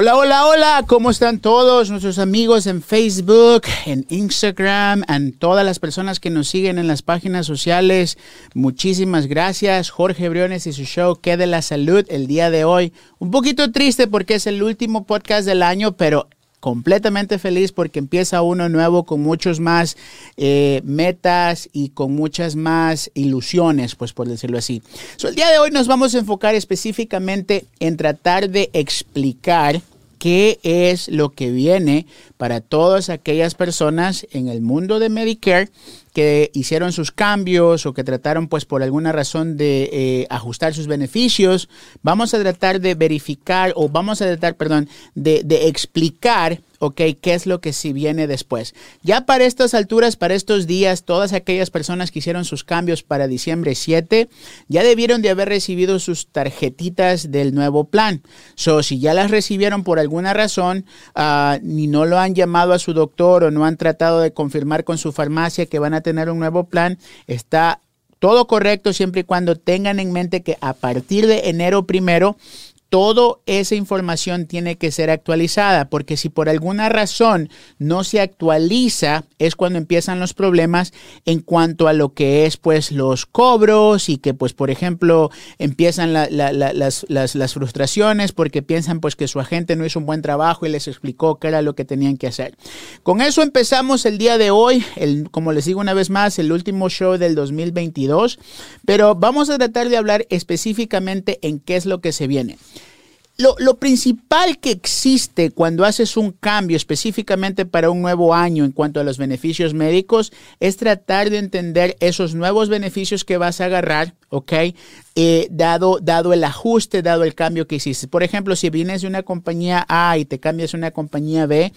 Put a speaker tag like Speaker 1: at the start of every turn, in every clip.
Speaker 1: Hola, hola, hola, ¿cómo están todos nuestros amigos en Facebook, en Instagram, en todas las personas que nos siguen en las páginas sociales? Muchísimas gracias. Jorge Briones y su show ¿Qué de la salud el día de hoy? Un poquito triste porque es el último podcast del año, pero completamente feliz porque empieza uno nuevo con muchos más eh, metas y con muchas más ilusiones, pues por decirlo así. el día de hoy nos vamos a enfocar específicamente en tratar de explicar qué es lo que viene para todas aquellas personas en el mundo de Medicare que hicieron sus cambios o que trataron pues por alguna razón de eh, ajustar sus beneficios. Vamos a tratar de verificar o vamos a tratar, perdón, de, de explicar ok, ¿qué es lo que si viene después? Ya para estas alturas, para estos días, todas aquellas personas que hicieron sus cambios para diciembre 7, ya debieron de haber recibido sus tarjetitas del nuevo plan. So, si ya las recibieron por alguna razón, uh, ni no lo han llamado a su doctor o no han tratado de confirmar con su farmacia que van a tener un nuevo plan, está todo correcto siempre y cuando tengan en mente que a partir de enero primero toda esa información tiene que ser actualizada, porque si por alguna razón no se actualiza, es cuando empiezan los problemas en cuanto a lo que es pues los cobros y que pues por ejemplo empiezan las, las, frustraciones porque piensan pues que su agente no hizo un buen trabajo y les explicó qué era lo que tenían que hacer. Con eso empezamos el día de hoy, el, como les digo una vez más, el último show del 2022, pero vamos a tratar de hablar específicamente en qué es lo que se viene. Lo, principal que existe cuando haces un cambio específicamente para un nuevo año en cuanto a los beneficios médicos es tratar de entender esos nuevos beneficios que vas a agarrar, ¿ok? Eh, dado, dado el ajuste, dado el cambio que hiciste. Por ejemplo, si vienes de una compañía A y te cambias a una compañía B,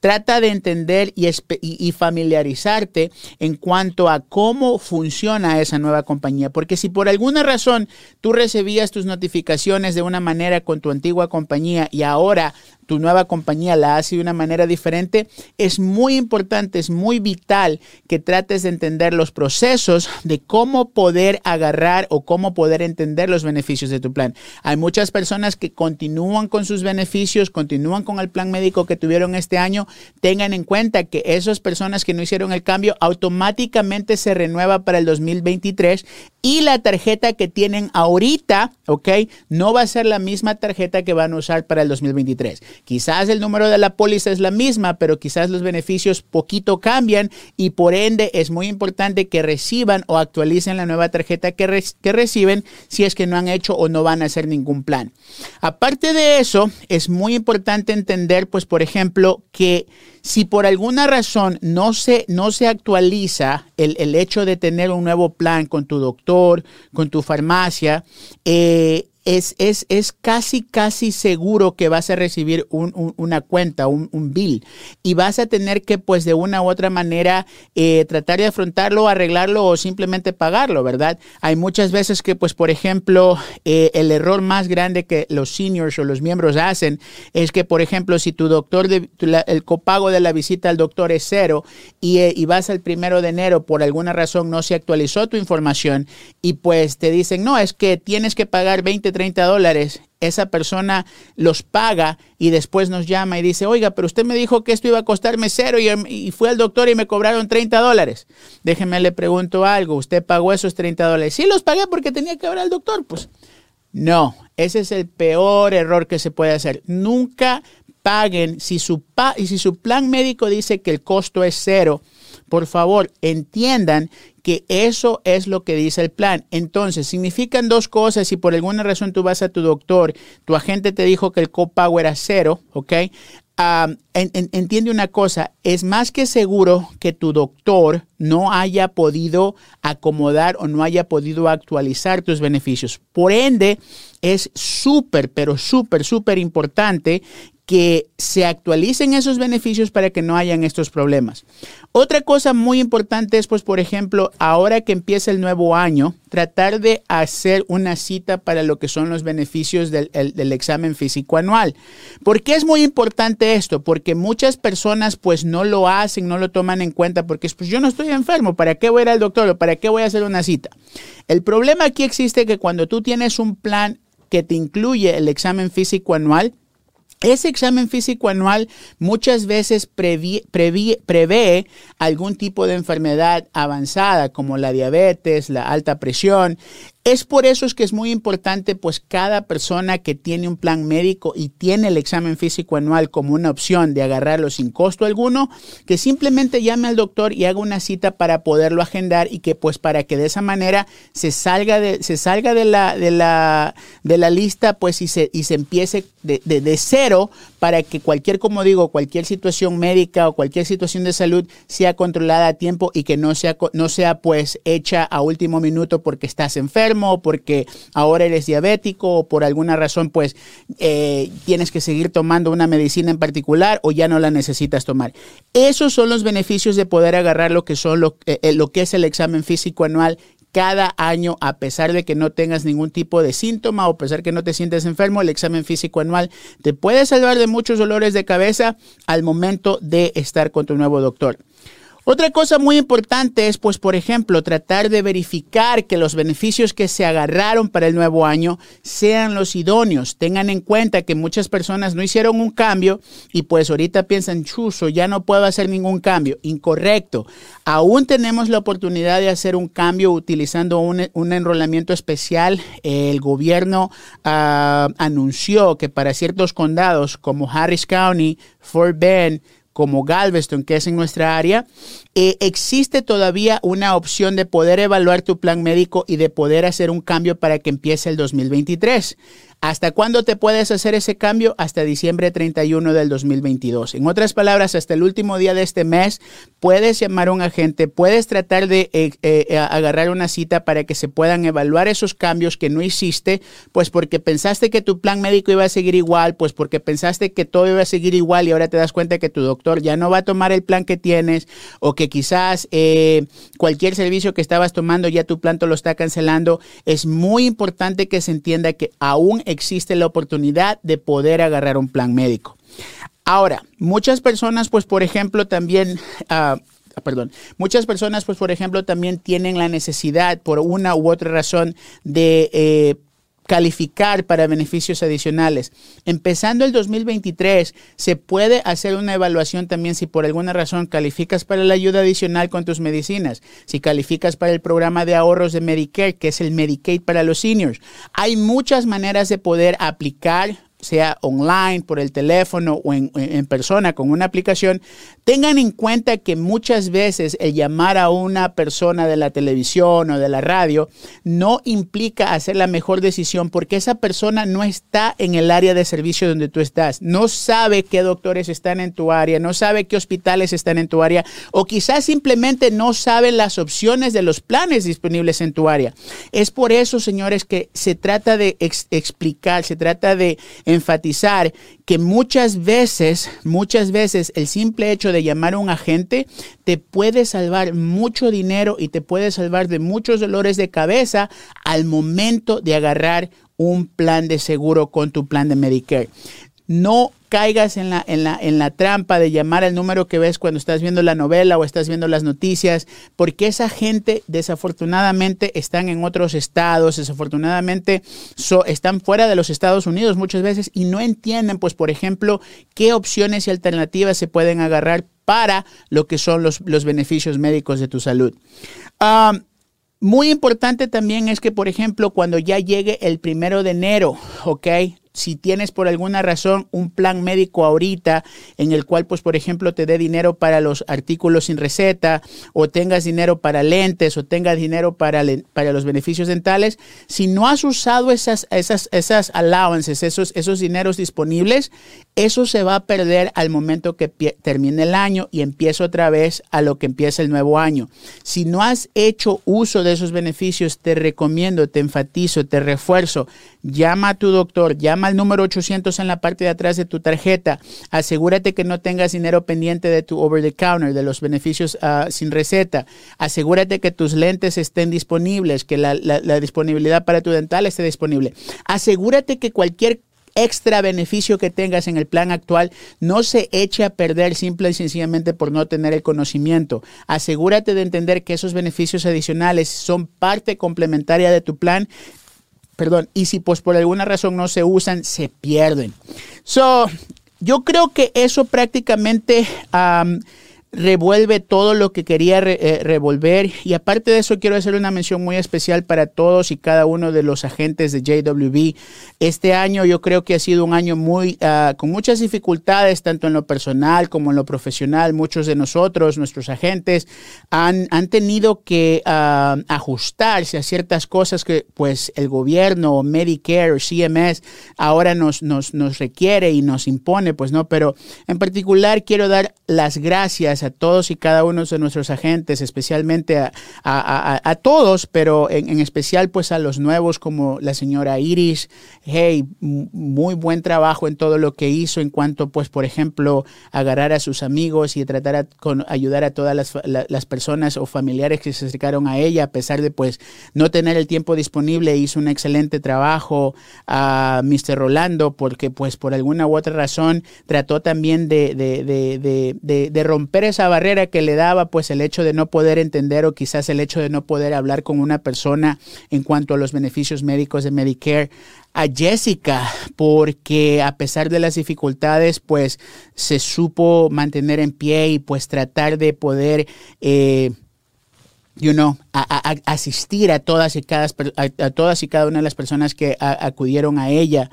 Speaker 1: trata de entender y, y, familiarizarte en cuanto a cómo funciona esa nueva compañía. Porque si por alguna razón tú recibías tus notificaciones de una manera con tu antigua compañía y ahora tu nueva compañía la hace de una manera diferente, es muy importante, es muy vital que trates de entender los procesos de cómo poder agarrar o cómo poder entender los beneficios de tu plan. Hay muchas personas que continúan con sus beneficios, continúan con el plan médico que tuvieron este año. Tengan en cuenta que esas personas que no hicieron el cambio automáticamente se renueva para el 2023 y la tarjeta que tienen ahorita, ¿ok? No va a ser la misma tarjeta que van a usar para el 2023. Quizás el número de la póliza es la misma, pero quizás los beneficios poquito cambian y por ende es muy importante que reciban o actualicen la nueva tarjeta que, que reciben si es que no han hecho o no van a hacer ningún plan. Aparte de eso, es muy importante entender, pues, por ejemplo, que si por alguna razón no se, no se actualiza el, el hecho de tener un nuevo plan con tu doctor, con tu farmacia, eh, es, es, es, casi, casi seguro que vas a recibir una cuenta, un, bill, y vas a tener que, pues, de una u otra manera, eh, tratar de afrontarlo, arreglarlo o simplemente pagarlo, ¿verdad? Hay muchas veces que, pues, por ejemplo, eh, el error más grande que los seniors o los miembros hacen es que, por ejemplo, si tu doctor, de, el copago de la visita al doctor es cero y, eh, y vas al primero de enero, por alguna razón no se actualizó tu información y pues te dicen, no, es que tienes que pagar 20, 30 dólares, esa persona los paga y después nos llama y dice, oiga, pero usted me dijo que esto iba a costarme cero y, y fui al doctor y me cobraron 30 dólares. Déjeme le pregunto algo, ¿usted pagó esos 30 dólares? Sí, los pagué porque tenía que ver al doctor. Pues no, ese es el peor error que se puede hacer. Nunca paguen si su, pa si su plan médico dice que el costo es cero por favor, entiendan que eso es lo que dice el plan. Entonces, significan dos cosas. Si por alguna razón tú vas a tu doctor, tu agente te dijo que el copago era cero, ¿ok? entiende una cosa, es más que seguro que tu doctor no haya podido acomodar o no haya podido actualizar tus beneficios. Por ende, es súper, pero súper, súper importante que se actualicen esos beneficios para que no hayan estos problemas. Otra cosa muy importante es, pues, por ejemplo, ahora que empieza el nuevo año, tratar de hacer una cita para lo que son los beneficios del, examen físico anual. ¿Por qué es muy importante esto? Porque muchas personas, pues, no lo hacen, no lo toman en cuenta, porque, pues, yo no estoy enfermo, ¿para qué voy a ir al doctor o para qué voy a hacer una cita? El problema aquí existe que cuando tú tienes un plan que te incluye el examen físico anual, Ese examen físico anual muchas veces prevé algún tipo de enfermedad avanzada como la diabetes, la alta presión es por eso es que es muy importante, pues cada persona que tiene un plan médico y tiene el examen físico anual como una opción de agarrarlo sin costo alguno, que simplemente llame al doctor y haga una cita para poderlo agendar y que pues para que de esa manera se salga de, se salga de, la, de, la, de la lista pues y se, y se empiece de, de cero para que cualquier, como digo, cualquier situación médica o cualquier situación de salud sea controlada a tiempo y que no sea, no sea pues hecha a último minuto porque estás enfermo porque ahora eres diabético o por alguna razón pues eh, tienes que seguir tomando una medicina en particular o ya no la necesitas tomar. Esos son los beneficios de poder agarrar lo que, son lo, eh, eh, que es el examen físico anual cada año, a pesar de que no tengas ningún tipo de síntoma o a pesar que no te sientes enfermo, el examen físico anual te puede salvar de muchos dolores de cabeza al momento de estar con tu nuevo doctor. Otra cosa muy importante es, pues, por ejemplo, tratar de verificar que los beneficios que se agarraron para el nuevo año sean los idóneos. Tengan en cuenta que muchas personas no hicieron un cambio y pues ahorita piensan, chuso, ya no puedo hacer ningún cambio. Incorrecto. Aún tenemos la oportunidad de hacer un cambio utilizando un, enrolamiento especial. El gobierno ah, anunció que para ciertos condados como Harris County, Fort Bend, como Galveston, que es en nuestra área, eh, existe todavía una opción de poder evaluar tu plan médico y de poder hacer un cambio para que empiece el 2023. ¿Hasta cuándo te puedes hacer ese cambio? Hasta diciembre 31 del 2022. En otras palabras, hasta el último día de este mes puedes llamar a un agente, puedes tratar de eh, eh, agarrar una cita para que se puedan evaluar esos cambios que no hiciste, pues porque pensaste que tu plan médico iba a seguir igual, pues porque pensaste que todo iba a seguir igual y ahora te das cuenta que tu doctor ya no va a tomar el plan que tienes o que quizás eh, cualquier servicio que estabas tomando ya tu plan te lo está cancelando. Es muy importante que se entienda que aún existe la oportunidad de poder agarrar un plan médico. Ahora, muchas personas, pues por ejemplo, también... Ah, perdón, muchas personas, pues por ejemplo, también tienen la necesidad por una u otra razón de eh, calificar para beneficios adicionales. Empezando el 2023, se puede hacer una evaluación también si por alguna razón calificas para la ayuda adicional con tus medicinas, si calificas para el programa de ahorros de Medicare, que es el Medicaid para los seniors. Hay muchas maneras de poder aplicar sea online, por el teléfono o en, persona con una aplicación, tengan en cuenta que muchas veces el llamar a una persona de la televisión o de la radio no implica hacer la mejor decisión porque esa persona no está en el área de servicio donde tú estás, no sabe qué doctores están en tu área, no sabe qué hospitales están en tu área o quizás simplemente no sabe las opciones de los planes disponibles en tu área. Es por eso, señores, que se trata de explicar, se trata de enfatizar que muchas veces, muchas veces el simple hecho de llamar a un agente te puede salvar mucho dinero y te puede salvar de muchos dolores de cabeza al momento de agarrar un plan de seguro con tu plan de Medicare no caigas en la, en, la, en la trampa de llamar al número que ves cuando estás viendo la novela o estás viendo las noticias, porque esa gente desafortunadamente están en otros estados, desafortunadamente están fuera de los Estados Unidos muchas veces y no entienden, pues, por ejemplo, qué opciones y alternativas se pueden agarrar para lo que son los, los beneficios médicos de tu salud. Ah, muy importante también es que, por ejemplo, cuando ya llegue el primero de enero, ¿ok? Si tienes por alguna razón un plan médico ahorita en el cual, pues, por ejemplo, te dé dinero para los artículos sin receta o tengas dinero para lentes o tengas dinero para, para los beneficios dentales, si no has usado esas, esas, esas allowances, esos, esos dineros disponibles, eso se va a perder al momento que termine el año y empieza otra vez a lo que empieza el nuevo año. Si no has hecho uso de esos beneficios, te recomiendo, te enfatizo, te refuerzo, llama a tu doctor, llama al número 800 en la parte de atrás de tu tarjeta. Asegúrate que no tengas dinero pendiente de tu over the counter, de los beneficios ah, sin receta. Asegúrate que tus lentes estén disponibles, que la, la disponibilidad para tu dental esté disponible. Asegúrate que cualquier extra beneficio que tengas en el plan actual no se eche a perder simple y sencillamente por no tener el conocimiento. Asegúrate de entender que esos beneficios adicionales son parte complementaria de tu plan perdón, y si pues por alguna razón no se usan, se pierden. So, yo creo que eso prácticamente revuelve todo lo que quería eh, revolver y aparte de eso quiero hacer una mención muy especial para todos y cada uno de los agentes de JWB. Este año yo creo que ha sido un año muy ah, con muchas dificultades tanto en lo personal como en lo profesional. Muchos de nosotros, nuestros agentes, han, han tenido que ah, ajustarse a ciertas cosas que pues el gobierno, Medicare o CMS ahora nos, nos, nos requiere y nos impone, pues no, pero en particular quiero dar las gracias a todos y cada uno de nuestros agentes, especialmente a, todos, pero en, especial pues a los nuevos como la señora Iris. Hey, muy buen trabajo en todo lo que hizo en cuanto pues por ejemplo agarrar a sus amigos y tratar de ayudar a todas las, personas o familiares que se acercaron a ella a pesar de pues no tener el tiempo disponible. Hizo un excelente trabajo a Mr. Rolando porque pues por alguna u otra razón trató también de, de romper esa barrera que le daba pues el hecho de no poder entender o quizás el hecho de no poder hablar con una persona en cuanto a los beneficios médicos de Medicare a Jessica porque a pesar de las dificultades pues se supo mantener en pie y pues tratar de poder eh, you know, a, asistir a todas y cada a, todas y cada una de las personas que acudieron a ella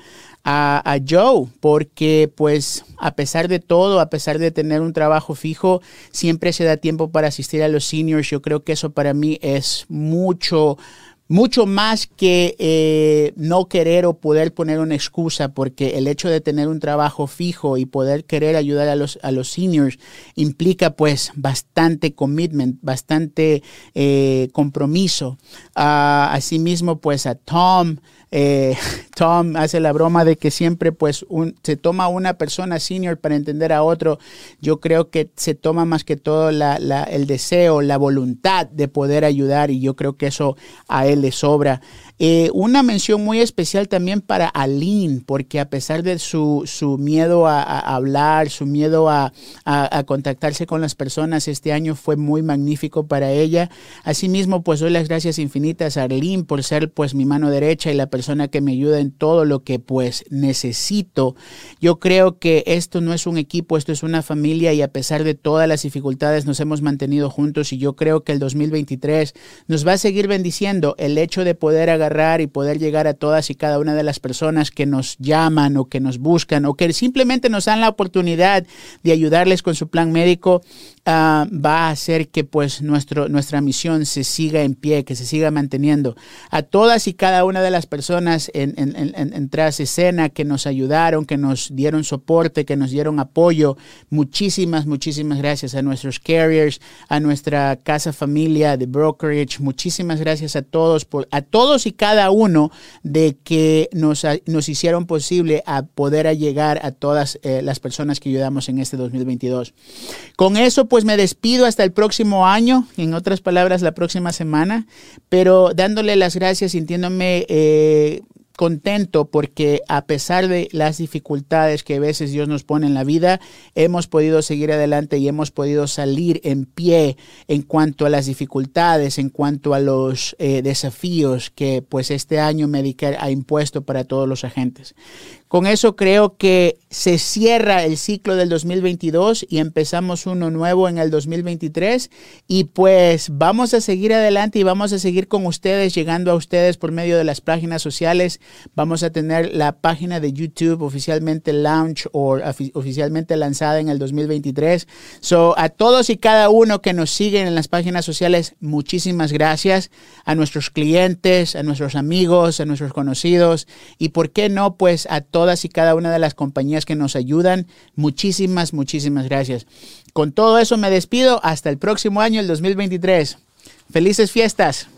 Speaker 1: a, Joe, porque pues a pesar de todo, a pesar de tener un trabajo fijo, siempre se da tiempo para asistir a los seniors. Yo creo que eso para mí es mucho, mucho más que eh, no querer o poder poner una excusa, porque el hecho de tener un trabajo fijo y poder querer ayudar a los, a los seniors implica pues bastante commitment, bastante eh, compromiso. Uh, asimismo pues a Tom, eh, Tom hace la broma de que siempre pues se toma una persona senior para entender a otro. Yo creo que se toma más que todo el deseo, la voluntad de poder ayudar y yo creo que eso a él le sobra. Eh, una mención muy especial también para Aline, porque a pesar de su, su miedo a, hablar, su miedo a, a, contactarse con las personas, este año fue muy magnífico para ella. Asimismo, pues doy las gracias infinitas a Arlene por ser pues mi mano derecha y la persona que me ayuda en todo lo que pues necesito. Yo creo que esto no es un equipo, esto es una familia y a pesar de todas las dificultades nos hemos mantenido juntos y yo creo que el 2023 nos va a seguir bendiciendo el hecho de poder agarrar y poder llegar a todas y cada una de las personas que nos llaman o que nos buscan o que simplemente nos dan la oportunidad de ayudarles con su plan médico, ah, va a hacer que pues nuestro, nuestra misión se siga en pie, que se siga manteniendo. A todas y cada una de las personas en, en, en, tras escena que nos ayudaron, que nos dieron soporte, que nos dieron apoyo, muchísimas, muchísimas gracias a nuestros carriers, a nuestra casa familia de brokerage, muchísimas gracias a todos, por, a todos y cada uno de que nos, hicieron posible a poder llegar a todas eh, las personas que ayudamos en este 2022. Con eso, pues me despido hasta el próximo año, en otras palabras, la próxima semana, pero dándole las gracias, sintiéndome... Eh, contento porque a pesar de las dificultades que a veces Dios nos pone en la vida, hemos podido seguir adelante y hemos podido salir en pie en cuanto a las dificultades, en cuanto a los eh, desafíos que pues este año Medicare ha impuesto para todos los agentes. Con eso creo que se cierra el ciclo del 2022 y empezamos uno nuevo en el 2023 y pues vamos a seguir adelante y vamos a seguir con ustedes, llegando a ustedes por medio de las páginas sociales. Vamos a tener la página de YouTube oficialmente launch o oficialmente lanzada en el 2023. So, a todos y cada uno que nos siguen en las páginas sociales, muchísimas gracias. A nuestros clientes, a nuestros amigos, a nuestros conocidos y por qué no, pues a todas y cada una de las compañías que nos ayudan. Muchísimas, muchísimas gracias. Con todo eso me despido. Hasta el próximo año, el 2023. Felices fiestas.